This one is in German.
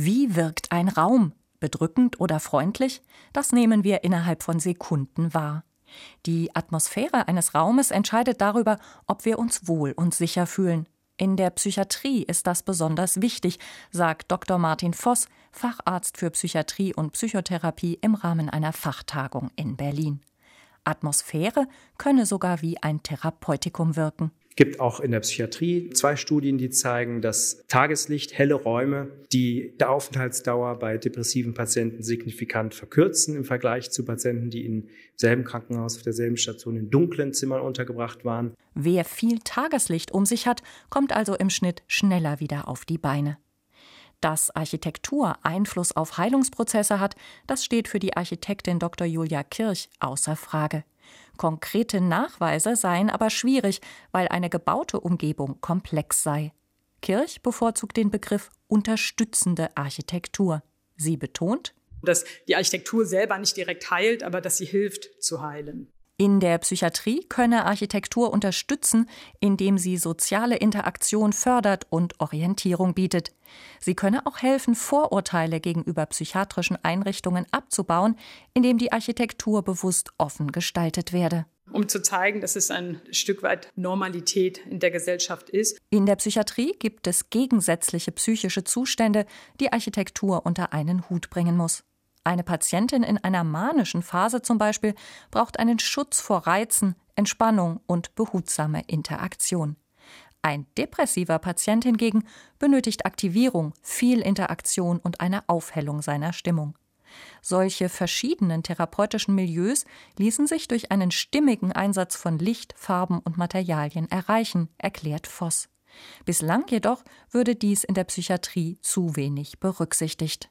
Wie wirkt ein Raum? Bedrückend oder freundlich? Das nehmen wir innerhalb von Sekunden wahr. Die Atmosphäre eines Raumes entscheidet darüber, ob wir uns wohl und sicher fühlen. In der Psychiatrie ist das besonders wichtig, sagt Dr. Martin Voss, Facharzt für Psychiatrie und Psychotherapie im Rahmen einer Fachtagung in Berlin. Atmosphäre könne sogar wie ein Therapeutikum wirken gibt auch in der Psychiatrie zwei Studien, die zeigen, dass Tageslicht, helle Räume die Aufenthaltsdauer bei depressiven Patienten signifikant verkürzen im Vergleich zu Patienten, die im selben Krankenhaus auf derselben Station in dunklen Zimmern untergebracht waren. Wer viel Tageslicht um sich hat, kommt also im Schnitt schneller wieder auf die Beine. Dass Architektur Einfluss auf Heilungsprozesse hat, das steht für die Architektin Dr. Julia Kirch außer Frage. Konkrete Nachweise seien aber schwierig, weil eine gebaute Umgebung komplex sei. Kirch bevorzugt den Begriff unterstützende Architektur. Sie betont, dass die Architektur selber nicht direkt heilt, aber dass sie hilft zu heilen. In der Psychiatrie könne Architektur unterstützen, indem sie soziale Interaktion fördert und Orientierung bietet. Sie könne auch helfen, Vorurteile gegenüber psychiatrischen Einrichtungen abzubauen, indem die Architektur bewusst offen gestaltet werde um zu zeigen, dass es ein Stück weit Normalität in der Gesellschaft ist. In der Psychiatrie gibt es gegensätzliche psychische Zustände, die Architektur unter einen Hut bringen muss. Eine Patientin in einer manischen Phase zum Beispiel braucht einen Schutz vor Reizen, Entspannung und behutsame Interaktion. Ein depressiver Patient hingegen benötigt Aktivierung, viel Interaktion und eine Aufhellung seiner Stimmung. Solche verschiedenen therapeutischen Milieus ließen sich durch einen stimmigen Einsatz von Licht, Farben und Materialien erreichen, erklärt Voss. Bislang jedoch würde dies in der Psychiatrie zu wenig berücksichtigt.